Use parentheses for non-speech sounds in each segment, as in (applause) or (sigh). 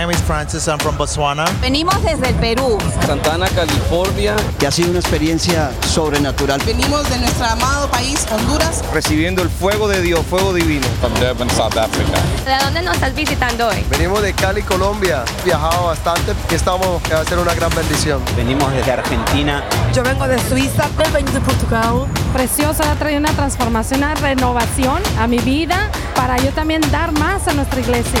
Name is Francis, I'm from Botswana. Venimos desde el Perú. Santana, California. Que ha sido una experiencia sobrenatural. Venimos de nuestro amado país, Honduras. Recibiendo el fuego de Dios, fuego divino. From Durban, South Africa. ¿De dónde nos estás visitando hoy? Venimos de Cali, Colombia. Viajado bastante y estamos a hacer una gran bendición. Venimos desde Argentina. Yo vengo de Suiza. Él vengo de Portugal. Precioso, ha traído una transformación, una renovación a mi vida para yo también dar más a nuestra iglesia.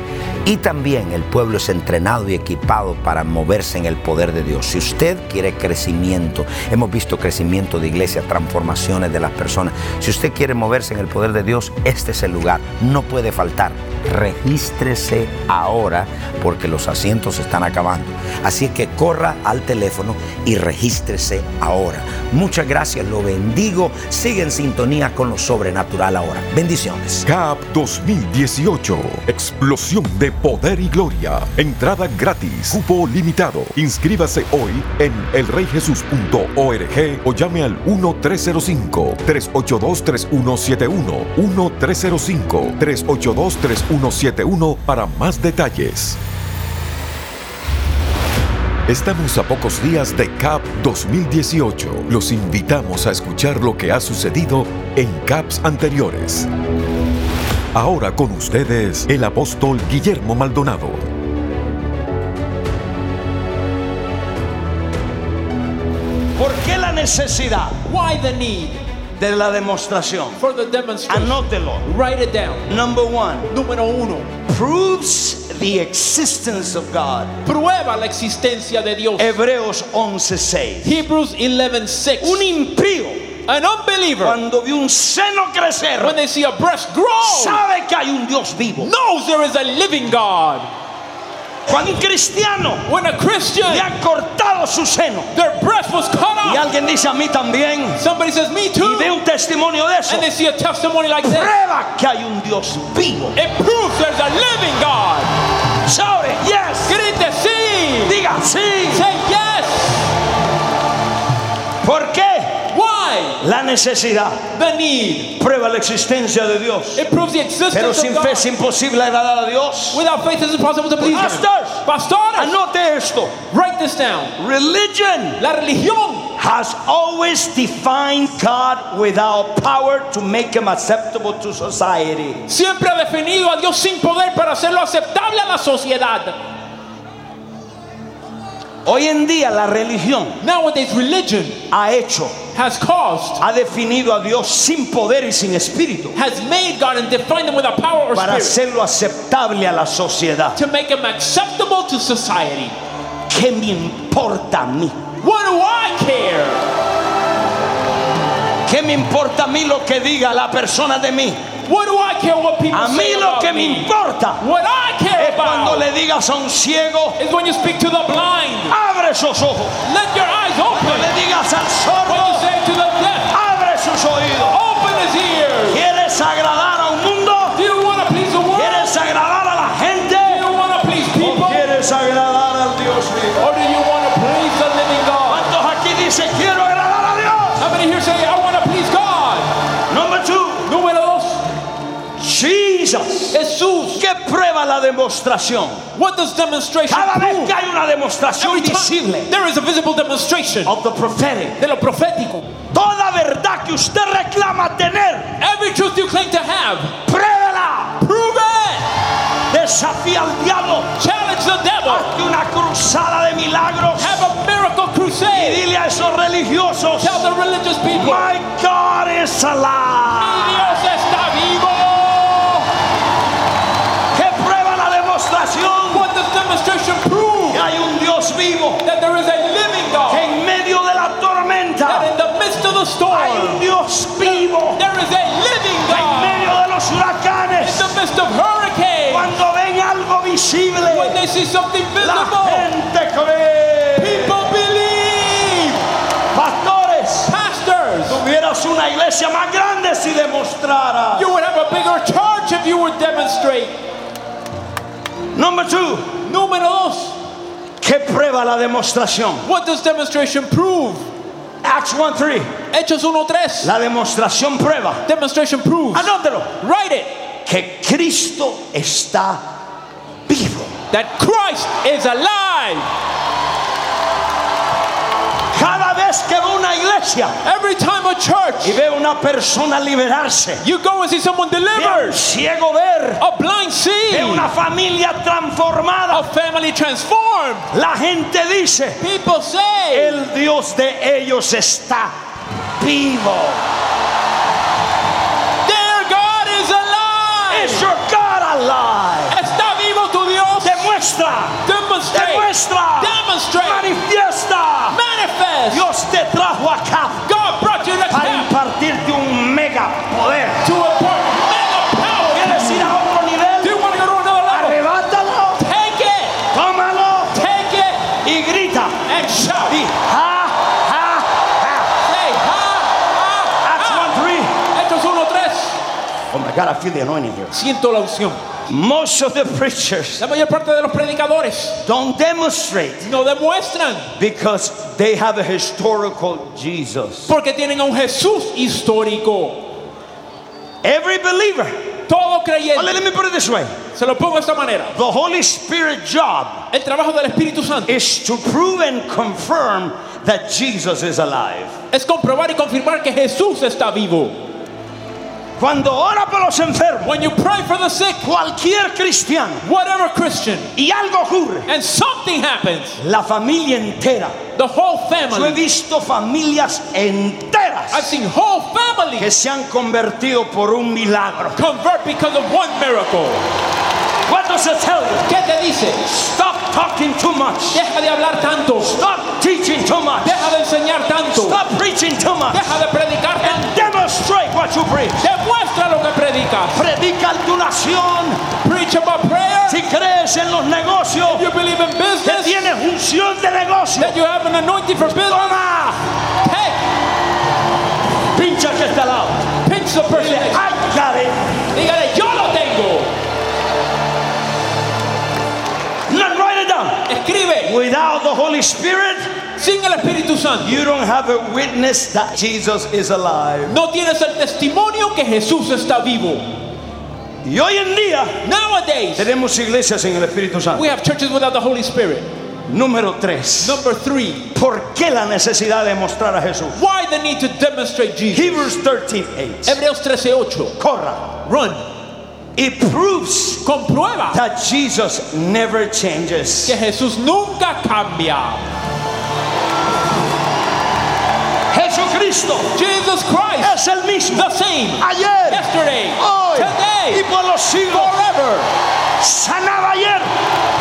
y también el pueblo es entrenado y equipado para moverse en el poder de Dios. Si usted quiere crecimiento, hemos visto crecimiento de iglesia, transformaciones de las personas. Si usted quiere moverse en el poder de Dios, este es el lugar. No puede faltar. Regístrese ahora porque los asientos están acabando. Así que corra al teléfono y regístrese ahora. Muchas gracias, lo bendigo. Sigue en sintonía con lo sobrenatural ahora. Bendiciones. CAP 2018. Explosión de poder y gloria. Entrada gratis. Cupo limitado. Inscríbase hoy en elreyjesus.org o llame al 1-305-382-3171. 1-305-382-3171 para más detalles. Estamos a pocos días de CAP 2018. Los invitamos a escuchar lo que ha sucedido en CAPs anteriores. Ahora con ustedes el apóstol Guillermo Maldonado. ¿Por qué la necesidad? Why the need? De la demostración. For the demonstration. Anótelo. Write it down. Number one. Número uno. Proves the existence of God. Prueba la existencia de Dios. Hebreos 11:6. Hebrews 11:6. Un impío An unbeliever, cuando vio un seno crecer, when they see a breast grow, sabe que hay un Dios vivo. Knows there is a living God. Cuando un cristiano when a Christian, le han cortado su seno, their breast was cut off. Y alguien dice a mí también. Somebody says me too. Y ve un testimonio de eso. And they see a testimony like that. Prueba que hay un Dios vivo. It proves there's a living God. Shout it, yes. Grite sí. Diga sí. Say yes. ¿Por qué? La necesidad. The need. Prueba la existencia de Dios. It proves the existence Pero sin of fe God. es imposible agradar a Dios. Without faith it's impossible to please Pastors, Him. Pastores, anote esto. write this down. Religion La religión has always defined God without power to make him acceptable to society. siempre ha definido a Dios sin poder para hacerlo aceptable a la sociedad. Hoy en día la religión Nowadays religion ha hecho, has caused, ha definido a Dios sin poder y sin espíritu has made God and defined him without power or para spirit hacerlo aceptable a la sociedad. to make him acceptable to society. ¿Qué me importa a mí? What do I care? ¿Qué me importa a mí lo que diga la persona de mí? What do I care what people A say mí lo que me importa What I care es cuando le digas a un ciego, is when you speak to the blind. abre esos ojos. Let your eyes Cuando le digas al When you sordo, say to the deaf, abre sus oídos. open his ears. ¿Quieres agradar a un mundo? Do you want to please the world? ¿Quieres agradar a la gente? Do you want to please ¿O quieres agradar al Dios vivo? Or do you want to please the living God? ¿Cuántos aquí dicen quiero Jesus. Jesús. ¿Qué prueba la demostración? What does demonstration Cada vez que hay una demostración Every visible there is a visible demonstration of the prophetic, de lo profético. toda verdad que usted reclama tener, Every truth you claim to have, pruébela. prove it. Desafía al diablo. Challenge the devil. Hazte una cruzada de milagros. Have a miracle Y crusade. dile a esos religiosos, Tell the religious people, My God is mi alive. Dios está Dios vivo. There is a living God. En medio de los huracanes. In the midst of hurricanes. Cuando ven algo visible. When they see something visible. La gente cree. People believe. Pastores. Pastors. Tuvieras una iglesia más grande si demostraras. You would have a bigger church if you would demonstrate. Number two. Número dos. ¿Qué prueba la demostración? What does demonstration prove? Acts 1 3. Hechos 1.3. La demostración prueba. Demonstration proves. Anótelo. Write it. Que Cristo está vivo. That Christ is alive. Cada vez que veo una iglesia Every time a y church, veo una persona liberarse, you go and see someone veo un delivered. ciego ver, A blind see. veo una familia A transformada, family transformed. la gente dice, People say, el Dios de ellos está vivo. Their God is alive. Is your God alive? Está vivo tu Dios. Demuestra, Demonstrate. demuestra, Demonstrate. manifiesta. Manifest. Dios te trajo acá God brought you to para camp impartirte un mega poder. to a point. Mega power. ¿Quieres ir a otro Do nivel? you want to go to another level? Arrebátalo, Take it. tómalo Take it y grita. and shout. Y ja, ja, Say, ha, ha. Acts ha, 1 3. ha. Hechos 1.3. Oh my God, I feel the anointing here. Siento la unción. Most of the preachers La mayor parte de los predicadores don't demonstrate no demuestran because they have a historical Jesus. porque tienen a un Jesús histórico. Every believer, Todo creyente. let me put it this way Se lo pongo de esta manera. the Holy Spirit job El trabajo del Espíritu Santo is to prove and confirm that Jesus is alive. es comprobar y confirmar que Jesús está vivo. Cuando ora por los enfermos, When you pray for the sick, cualquier cristiano, whatever Christian, y algo ocurre, and something happens, la familia entera. the whole Yo he family, visto familias I've enteras seen whole que families se han convertido por un milagro. convert because of one miracle. What does it tell you? ¿Qué te dice? Stop talking too much. Deja de hablar tanto. Stop teaching too much. Deja de enseñar tanto. Stop preaching too much. Deja de predicar tanto. Demonstrate what you preach. Demuestra lo que predicas. Predica tu nación. Preach about prayer. Si crees en los negocios, You believe in que business. tienes unción de negocio. That you have an anointing for business. Toma. Hey, Pincha que está al lado. pinch the person. Dile, next- ay, Gary. Dígale, yo lo tengo. Now write it down. Escribe. Without the Holy Spirit, Sin el Espíritu Santo. you don't have a witness that Jesus is alive. No tienes el testimonio que Jesús está vivo. Y hoy en día Nowadays, tenemos iglesias en el Espíritu Santo. we have churches without the Holy Spirit. Número 3. Number three, ¿Por qué la necesidad de mostrar a Jesús? why the need to demonstrate Jesus? Hebrews 13, 8. Hebreos 13:8. Corra. Run. It proves Comprueba that Jesus never changes. que Jesús nunca cambia. Jesucristo Jesus Christ, es el mismo. the same. Ayer, Yesterday, hoy y today, por los siglos. forever. Sanaba ayer,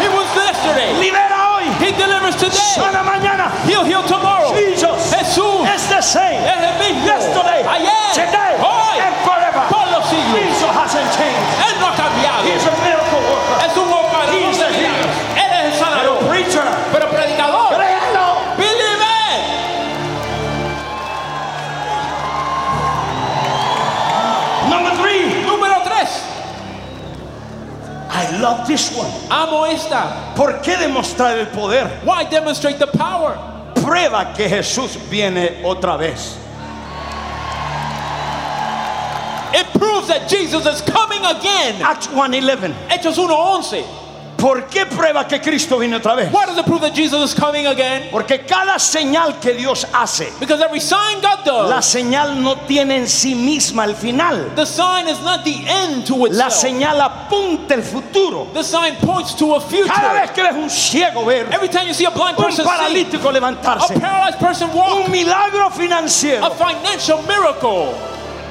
He was yesterday. libera hoy, He delivers today. sana mañana. He'll heal tomorrow. Jesus Jesús is the same. es el mismo. Yesterday, Ayer, today, hoy, and forever. por los siglos. Jesus hasn't changed. Él no ha cambiado. He's a miracle worker. Es un operador He's I love this one. Amo esta. ¿Por qué demostrar el poder? Why demonstrate the power? Prueba que Jesús viene otra vez. It proves that Jesus is coming again. Acts 1:11. Hechos 1:11. ¿Por qué prueba que Cristo viene otra vez? Why does it prove that Jesus is coming again? Porque cada señal que Dios hace, Because every sign God la does, señal no tiene en sí misma el final. the sign is not the end to La itself. señal apunta el futuro. The sign points to a Cada future. vez que ves un ciego ver, Every time you see a blind un person see, paralítico a levantarse, paralyzed person walk, un milagro a financiero, financial miracle,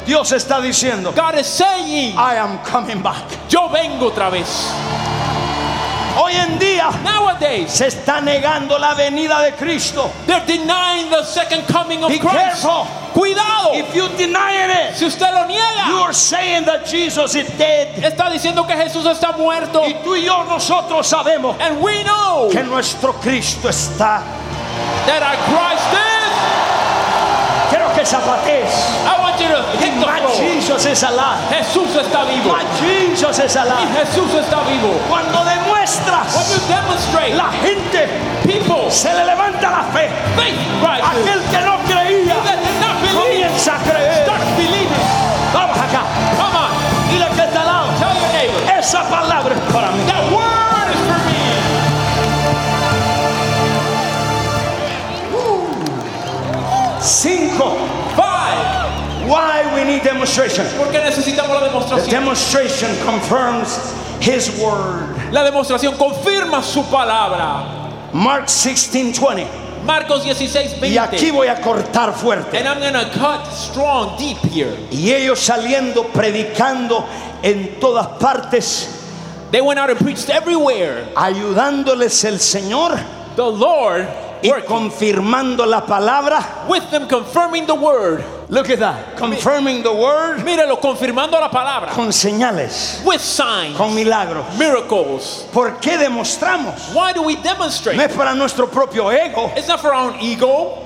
Dios está diciendo, God is saying, I am coming back. yo vengo otra vez. Hoy en día Nowadays, se está negando la venida de Cristo. they're denying the second coming of Be Christ. careful. Cuidado. If you deny it, Si usted lo you niega, are saying that Jesus is dead. está diciendo que Jesús está muerto. Y tú y yo nosotros sabemos And we know que nuestro Cristo está. that our Christ is. Quiero que zapatees. Jesús está vivo. Jesús está vivo. Cuando When demuestras, la gente people, se le levanta la fe. Aquel que no creía comienza a creer. Vamos acá. Come on, Dile que está al lado. tell your neighbor. Esa palabra es para mí. That word is for me. Cinco. Five. Why we need demonstration. ¿Por qué necesitamos la The demonstration confirms His word. La demostración confirma su palabra. Mark 16, 20. Marcos 16, Y aquí 20. voy a cortar fuerte. And I'm gonna cut strong, deep here. Y ellos saliendo, predicando en todas partes, They went out and preached everywhere. ayudándoles el Señor The Lord y working confirmando la palabra. with them, confirming the word. Look at that. Confirming the word Míralo, confirmando la palabra. con señales, With signs, con milagros. miracles. ¿Por qué demostramos? Why do we No demonstrate? es para nuestro propio ego, It's not for our own ego.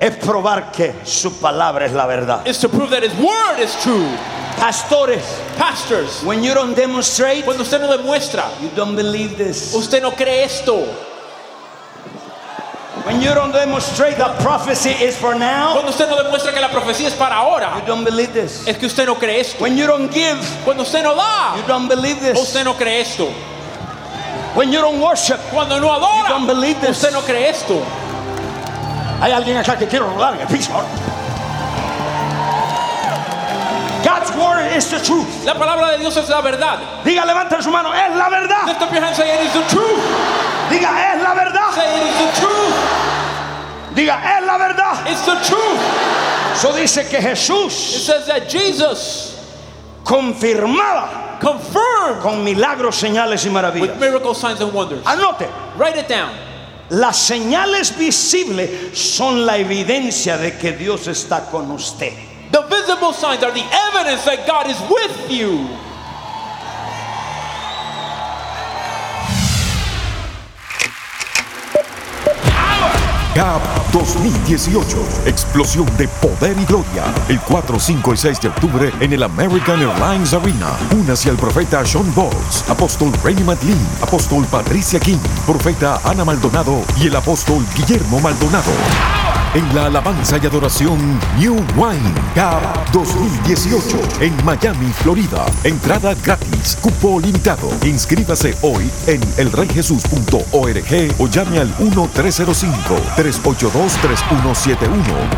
es probar que su palabra es la verdad. It's to prove that His word is true. Pastores, Pastors, when you don't demonstrate, cuando usted no demuestra, you don't believe this. usted no cree esto. When you don't demonstrate that prophecy is for now, Cuando usted no demuestra que la profecía es para ahora, you don't believe this. es que usted no cree esto. When you don't give, Cuando usted no da, you don't believe this. usted no cree esto. When you don't worship, Cuando no You don't adora, believe this. usted no cree esto. hay alguien acá que quiero rodar en el piso. God's word is the truth. La palabra de Dios es la verdad. Diga, levanta su mano, es la verdad. Lift up your hand, say it is the truth. Diga, es la verdad. Say it is the truth. Diga, es la verdad. It's the truth. Eso dice que It Jesús says that Jesus confirmaba confirmed con milagros, señales y with maravillas. miracle signs and wonders. Anote, Write it down. las señales visibles son la evidencia de que Dios está con usted. The visible signs are the evidence that God is with you. GAP 2018. Explosión de poder y gloria. El 4, 5 y 6 de octubre en el American Airlines Arena. Únase al profeta Sean Bowles, apóstol Rainy McLean, apóstol Patricia King, profeta Ana Maldonado y el apóstol Guillermo Maldonado. En la alabanza y adoración New Wine GAP 2018 en Miami, Florida. Entrada gratis, cupo limitado. Inscríbase hoy en elreyjesus.org o llame al 1-305-382-3171.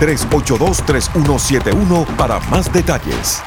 1-305-382-3171 para más detalles.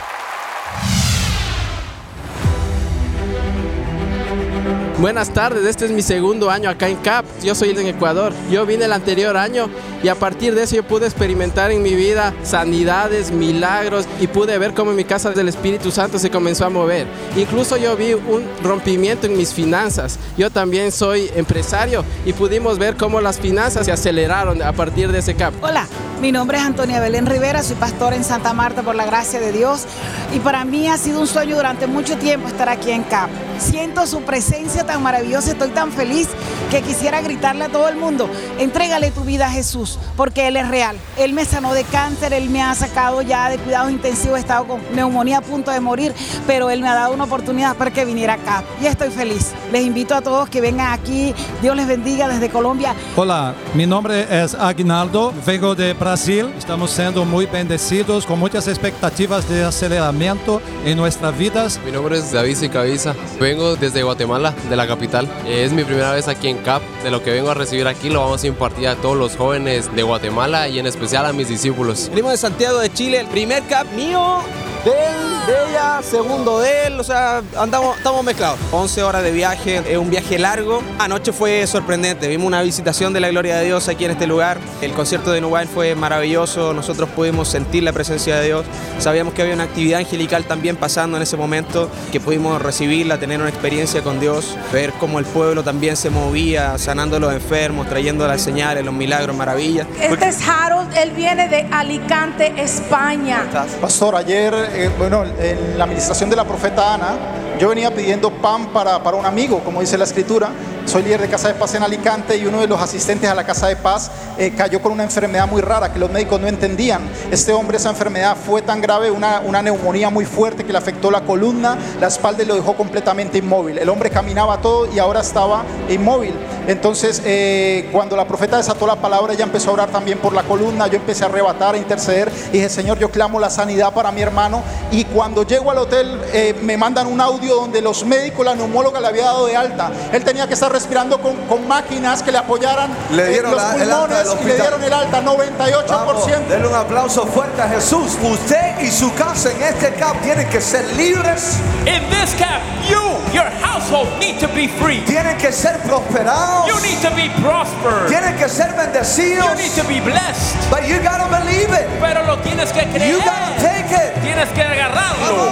Buenas tardes, este es mi segundo año acá en CAP. Yo soy en Ecuador. Yo vine el anterior año y a partir de eso yo pude experimentar en mi vida sanidades, milagros y pude ver cómo en mi casa del Espíritu Santo se comenzó a mover. Incluso yo vi un rompimiento en mis finanzas. Yo también soy empresario y pudimos ver cómo las finanzas se aceleraron a partir de ese CAP. Hola, mi nombre es Antonia Belén Rivera, soy pastora en Santa Marta por la gracia de Dios y para mí ha sido un sueño durante mucho tiempo estar aquí en CAP. Siento su presencia tan maravillosa, estoy tan feliz que quisiera gritarle a todo el mundo, entrégale tu vida a Jesús, porque Él es real. Él me sanó de cáncer, Él me ha sacado ya de cuidados intensivos, he estado con neumonía a punto de morir, pero Él me ha dado una oportunidad para que viniera acá y estoy feliz. Les invito a todos que vengan aquí, Dios les bendiga desde Colombia. Hola, mi nombre es Aguinaldo, vengo de Brasil. Estamos siendo muy bendecidos con muchas expectativas de aceleramiento en nuestras vidas. Mi nombre es David Sicaviza, vengo desde Guatemala, de la capital. Es mi primera vez aquí en CAP. De lo que vengo a recibir aquí lo vamos a impartir a todos los jóvenes de Guatemala y en especial a mis discípulos. Venimos de Santiago de Chile, el primer CAP mío del de ella, segundo de él, o sea, andamos, estamos mezclados. 11 horas de viaje, es un viaje largo. Anoche fue sorprendente, vimos una visitación de la gloria de Dios aquí en este lugar. El concierto de Nubain fue maravilloso, nosotros pudimos sentir la presencia de Dios. Sabíamos que había una actividad angelical también pasando en ese momento, que pudimos recibirla, tener una experiencia con Dios, ver cómo el pueblo también se movía, sanando a los enfermos, trayendo las señales, los milagros, maravillas. Este es Harold, él viene de Alicante, España. Pastor, ayer, eh, bueno, en la administración de la profeta Ana, yo venía pidiendo pan para, para un amigo, como dice la escritura. Soy líder de Casa de Paz en Alicante y uno de los asistentes a la Casa de Paz eh, cayó con una enfermedad muy rara que los médicos no entendían. Este hombre, esa enfermedad fue tan grave, una, una neumonía muy fuerte que le afectó la columna, la espalda y lo dejó completamente inmóvil. El hombre caminaba todo y ahora estaba inmóvil. Entonces, eh, cuando la profeta desató la palabra, ella empezó a orar también por la columna. Yo empecé a arrebatar, a interceder. Y dije, Señor, yo clamo la sanidad para mi hermano. Y cuando llego al hotel, eh, me mandan un audio donde los médicos, la neumóloga le había dado de alta. Él tenía que estar respirando con, con máquinas que le apoyaran Le eh, dieron los la- pulmones y le dieron el alta, 98%. Vamos, denle un aplauso fuerte a Jesús. Usted y su casa en este camp tienen que ser libres. In this camp, you, your household need to be free. Tienen que ser prosperados. You need to be prospered. Tienen que ser bendecidos. You need to be blessed. But you gotta believe it. Pero lo tienes que creer. You gotta take it. Tienes que agarrarlo.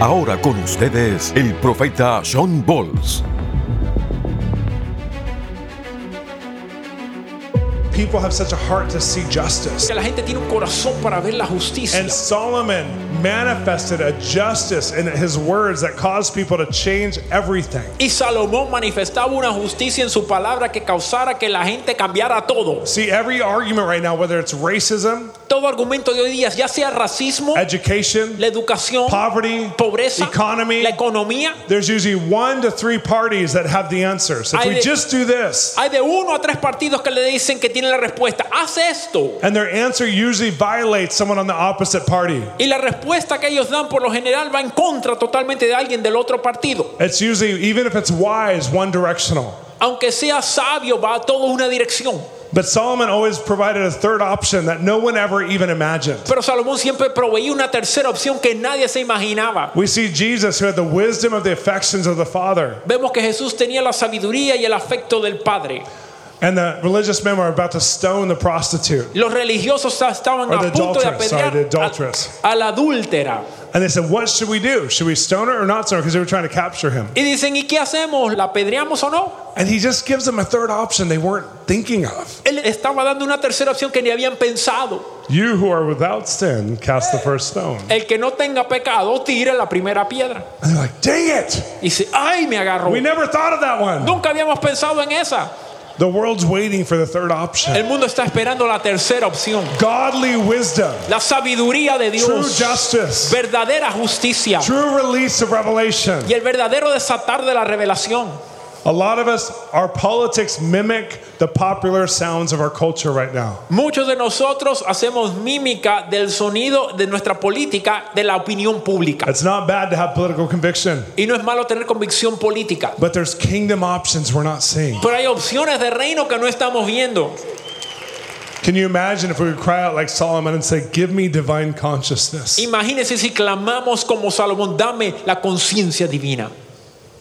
Ahora con ustedes, el profeta Sean Bolls. People have such a heart to see justice. Que la gente tiene un corazón para ver la justicia. And Solomon manifested a justice in his words that caused people to change everything. Y Salomón manifestaba una justicia en su palabra que causara que la gente cambiara todo. See, every argument right now, whether it's racism, Todo argumento de hoy día, ya sea racismo, education, la educación, poverty, pobreza, economy, la economía, there's usually one to three parties that have the answers. If we de- just do this, hay de uno a tres partidos que le dicen que tienen la respuesta. Haz esto. and their answer usually violates someone on the opposite party. Y la respuesta que ellos dan por lo general va en contra totalmente de alguien del otro partido. It's usually, even if it's wise, one directional. Aunque sea sabio, va todo una dirección. But Solomon always provided a third option that no one ever even imagined. Pero Salomón siempre proveía una tercera opción que nadie se imaginaba. We see Jesus, who had the wisdom of the affections of the Father, Vemos que Jesús tenía la sabiduría y el afecto del Padre. and the religious men were about to stone the prostitute Los religiosos estaban a punto de apedrear the adulteress. a, a la adúltera. And they said, What should we do? Should we stone her or not stone her? Because they were trying to capture him. Y dicen, ¿y qué hacemos? ¿La apedreamos o no? And he just gives them a third option they weren't thinking of. Él estaba dando una tercera opción que ni habían pensado. You who are without sin, cast the first stone. El que no tenga pecado, tire la primera piedra. And they're like, Dang it! Y dice, ay, me agarró. We never thought of that one. Nunca habíamos pensado en esa. The world's waiting for the third option. El mundo está esperando la tercera opción. Godly wisdom, La sabiduría de Dios. true justice, Verdadera justicia. true release of revelation. Y el verdadero desatar de la revelación. A lot of us, our politics mimic the popular sounds of our culture right now. Muchos de nosotros hacemos mímica del sonido de nuestra política, de la opinión pública. It's not bad to have political conviction, Y no es malo tener convicción política. but there's kingdom options we're not seeing. Pero hay opciones de reino que no estamos viendo. Can you imagine if we would cry out like Solomon and say, Give me divine consciousness? Imagínense si clamamos como Salomón, dame la conciencia divina.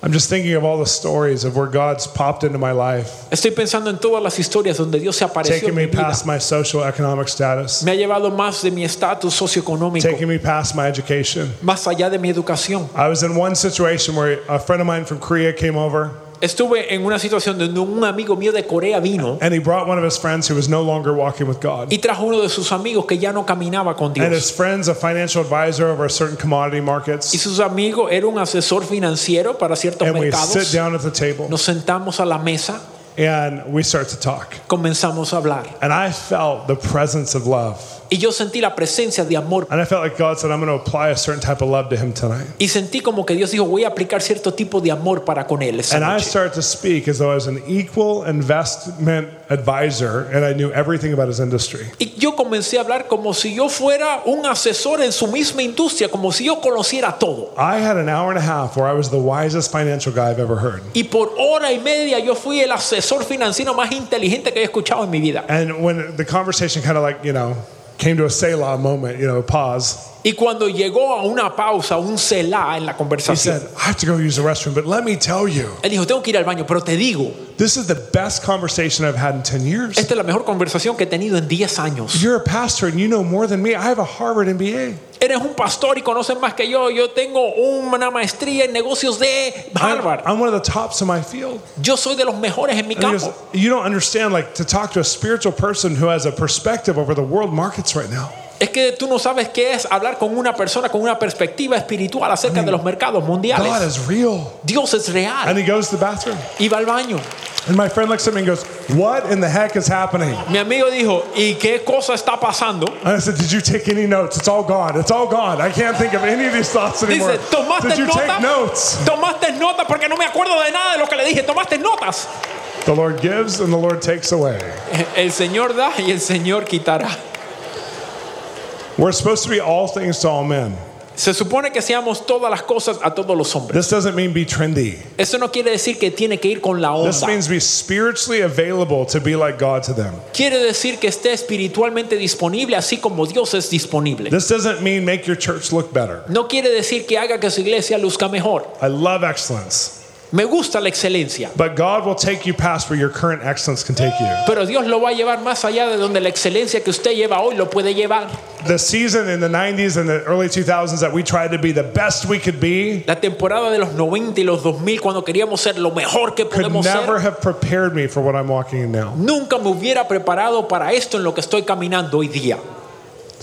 I'm just thinking of all the stories of where God's popped into my life, Estoy pensando en todas las historias donde Dios se apareció taking en me mi vida. past my social economic status, Me ha llevado más de mi estatus socioeconómico, taking me past my education. más allá de mi educación. I was in one situation where a friend of mine from Korea came over Estuve en una situación donde un amigo mío de Corea vino and he brought one of his friends who was no longer walking with God. y trajo uno de sus amigos que ya no caminaba con And his Dios. friend's a financial advisor over certain commodity Y markets. sus amigos era un asesor financiero para ciertos And we sit mercados. down at the table Nos sentamos a la mesa, and we start to talk. comenzamos a hablar. And I felt the presence of love. Y yo sentí la presencia de amor And I felt like God said, I'm going to apply a certain type of love to him tonight. y sentí como que Dios dijo, voy a aplicar cierto tipo de amor para con él esa And I noche. started to speak as though I was an equal investment advisor and I knew everything about his industry. Y yo comencé a hablar como si yo fuera un asesor en su misma industria, como si yo conociera todo. I had an hour and a half where I was the wisest financial guy I've ever heard. Y por hora y media yo fui el asesor financiero más inteligente que he escuchado en mi vida. And when the conversation kind of like, you know, came to a Selah moment, you know, pause, Y cuando llegó a una pausa, un celá en la he conversación, said, I have to go use the restroom, but let me tell you, él dijo, tengo que ir al baño, pero te digo, this is the best conversation I've had in 10 years. esta es la mejor conversación que he tenido en 10 años. You're a pastor and you know more than me. I have a Harvard MBA. Eres un pastor y conoces más que yo. Yo tengo una maestría en negocios de Harvard. I'm one of the tops in my field. Yo soy de los mejores en mi he goes, campo. you don't understand, like, to talk to a spiritual person who has a perspective over the world markets right now. Es que tú no sabes qué es hablar con una persona con una perspectiva espiritual acerca de los mercados mundiales. God is real. Dios es And real. he goes to the bathroom. Y va al baño. And my friend looks at me and goes, What in the heck is happening? Mi amigo dijo, ¿y qué cosa está pasando? And I said, Did you take any notes? It's all gone. It's all gone. I can't think of any of these thoughts anymore. Dice, ¿tomaste Did you nota? take notes? Tomaste nota porque no me acuerdo de nada de lo que le dije. Tomaste notas. The Lord gives and the Lord takes away. El Señor da y el Señor quitará. We're supposed to be all things to all men. Se supone que seamos todas las cosas a todos los hombres. This doesn't mean be trendy. Eso no quiere decir que tiene que ir con la onda. This means be spiritually available to be like God to them. Quiere decir que esté espiritualmente disponible así como Dios es disponible. This doesn't mean make your church look better. No quiere decir que haga que su iglesia luzca mejor. I love excellence. Me gusta la excelencia, But God will take you past where your current excellence can take you. pero Dios lo va a llevar más allá de donde la excelencia que usted lleva hoy lo puede llevar. The season in the 90s and the early 2000s that we tried to be the best we could be La temporada de los 90 y los 2000 cuando queríamos ser lo mejor que could podemos never have prepared me for what I'm walking in now. nunca me hubiera preparado para esto en lo que estoy caminando hoy día.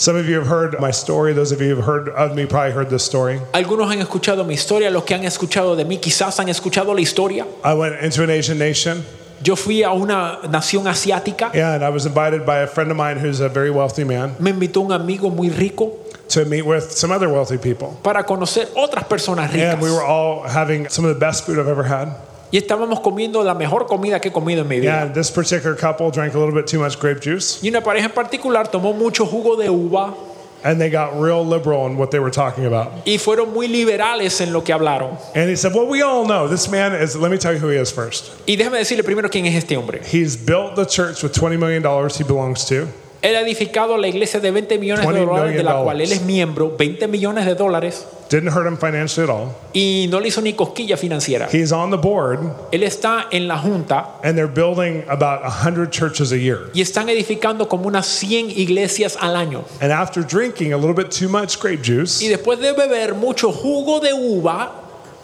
Some of you have heard my story. Those of you who have heard of me probably heard this story. Algunos han escuchado mi historia, los que han escuchado de mí quizás han escuchado la historia. I went into an Asian nation Yo fui a una nación asiática, and I was invited by a friend of mine who's a very wealthy man me invitó un amigo muy rico to meet with some other wealthy people. para conocer otras personas ricas. And we were all having some of the best food I've ever had. Y estábamos comiendo la mejor comida que he comido en mi vida. And this particular couple drank a little bit too much grape juice Y una pareja en particular tomó mucho jugo de uva and they got real liberal in what they were talking about. y fueron muy liberales en lo que hablaron. And he said, Well, we all know this man is, let me tell you who he is first. Y déjame decirle primero quién es este hombre. He's built the church with $20 million he belongs to. Él ha edificado la iglesia de 20 millones de 20 dólares, de la cual él es miembro, 20 millones de dólares, Didn't hurt him financially at all. y no le hizo ni cosquilla financiera. He's on the board Él está en la junta and they're building about 100 churches a year. y están edificando como unas 100 iglesias al año. And after drinking a little bit too much grape juice, Y después de beber mucho jugo de uva,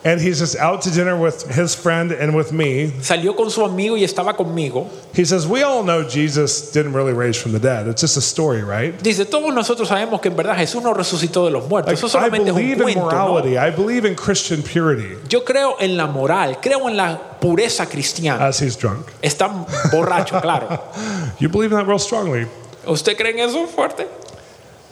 and he's just out to dinner with his friend and with me, salió con su amigo y estaba conmigo. he says, We all know Jesus didn't really raise from the dead. It's just a story, right? Dice, todos nosotros sabemos que en verdad Jesús no resucitó de los muertos. Like, Eso I solamente es un believe in cuento. ¿no? morality, I believe in Christian purity Yo creo en la moral, creo en la pureza cristiana. as he's drunk. Está borracho, claro. (laughs) You believe in that real strongly. ¿Usted cree en eso fuerte?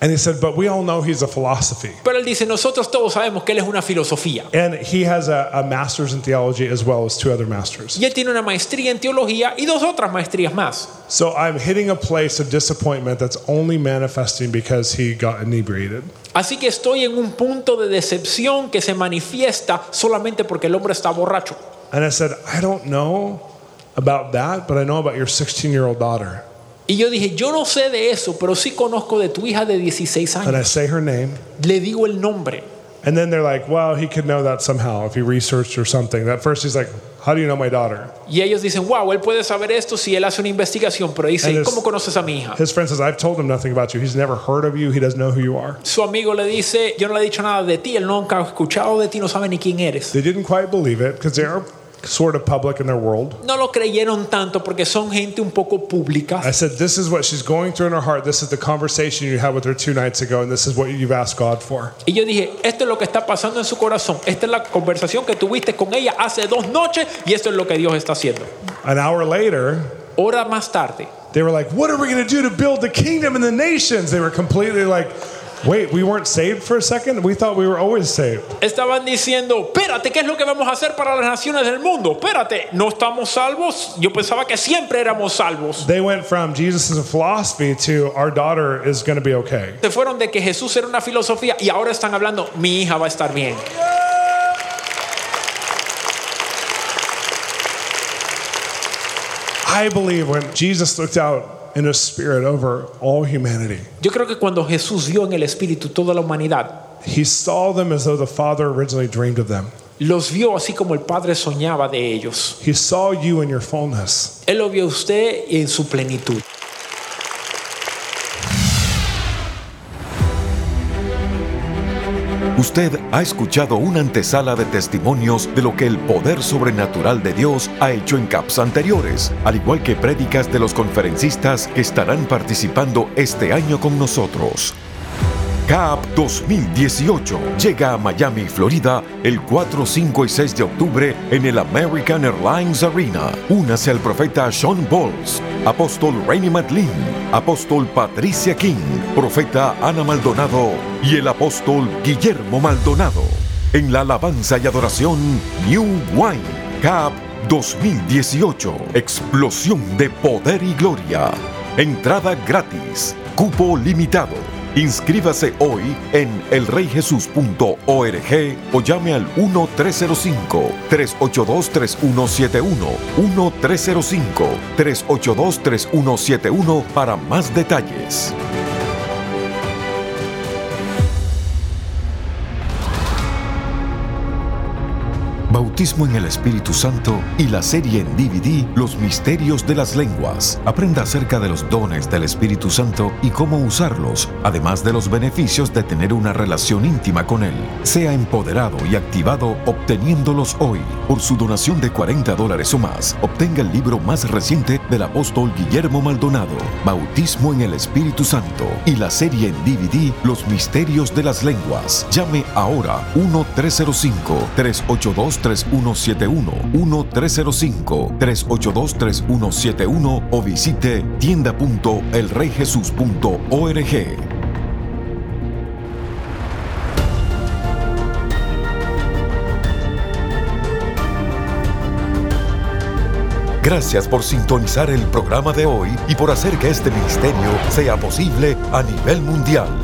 And he said, But we all know he's a philosophy. Pero él dice, nosotros todos sabemos que él es una filosofía. And he has a, a master's in theology as well as two other masters. Y él tiene una maestría en teología y dos otras maestrías más. So I'm hitting a place of disappointment that's only manifesting because he got inebriated. Así que estoy en un punto de decepción que se manifiesta solamente porque el hombre está borracho. And I said, I don't know about that, but I know about your 16 year old daughter. Y yo dije, yo no sé de eso, pero sí conozco de tu hija de 16 And I años. say her name. Le digo el nombre. And then they're like, well, he could know that somehow if he researched or something. At first, he's like, how do you know my daughter? Y ellos dicen, wow, él puede saber esto si él hace una investigación, pero dice, his- ¿cómo conoces a mi hija? His friend says, I've told him nothing about you. He's never heard of you. He doesn't know who you are. Su amigo le dice, yo no le he dicho nada de ti, él nunca ha escuchado de ti, no sabe ni quién eres. They didn't quite believe it because they are sort of public in their world. No lo creyeron tanto porque son gente un poco pública. I said, This is what she's going through in her heart. This is the conversation you had with her two nights ago, and this is what you've asked God for. Y yo dije, esto es lo que está pasando en su corazón. Esta es la conversación que tuviste con ella hace dos noches y esto es lo que Dios está haciendo. An hour later, Hora más tarde, they were like, What are we going to do to build the kingdom and the nations? They were completely like, Wait, we weren't saved for a second? We thought we were always saved. Estaban diciendo, espérate, ¿qué es lo que vamos a hacer para las naciones del mundo? Espérate, ¿no estamos salvos? Yo pensaba que siempre éramos salvos. They went from Jesus is a philosophy to our daughter is going to be okay. Se fueron de que Jesús era una filosofía y ahora están hablando, mi hija va a estar bien. I believe when Jesus looked out in his spirit over all humanity, Yo creo que cuando Jesús vio en el Espíritu toda la humanidad, he saw them as though the Father originally dreamed of them. los vio así como el Padre soñaba de ellos. He saw you in your fullness. Él lo vio a usted en su plenitud. Usted ha escuchado una antesala de testimonios de lo que el poder sobrenatural de Dios ha hecho en CAPS anteriores, al igual que prédicas de los conferencistas que estarán participando este año con nosotros. CAP 2018 llega a Miami, Florida, el 4, 5 y 6 de octubre en el American Airlines Arena. Únase al profeta Sean Bowles, apóstol Rainy McLean, apóstol Patricia King, profeta Ana Maldonado y el apóstol Guillermo Maldonado. En la alabanza y adoración New Wine CAP 2018. Explosión de poder y gloria. Entrada gratis. Cupo limitado. Inscríbase hoy en elreyjesus.org o llame al 1-305-382-3171. 1-305-382-3171 para más detalles. Bautismo en el Espíritu Santo y la serie en DVD Los Misterios de las Lenguas. Aprenda acerca de los dones del Espíritu Santo y cómo usarlos, además de los beneficios de tener una relación íntima con Él. Sea empoderado y activado obteniéndolos hoy. Por su donación de 40 dólares o más, obtenga el libro más reciente del apóstol Guillermo Maldonado, Bautismo en el Espíritu Santo y la serie en DVD Los Misterios de las Lenguas. Llame ahora 1-305-382-3171, 1-305-382-3171 o visite tienda.elreyjesus.org. Gracias por sintonizar el programa de hoy y por hacer que este ministerio sea posible a nivel mundial.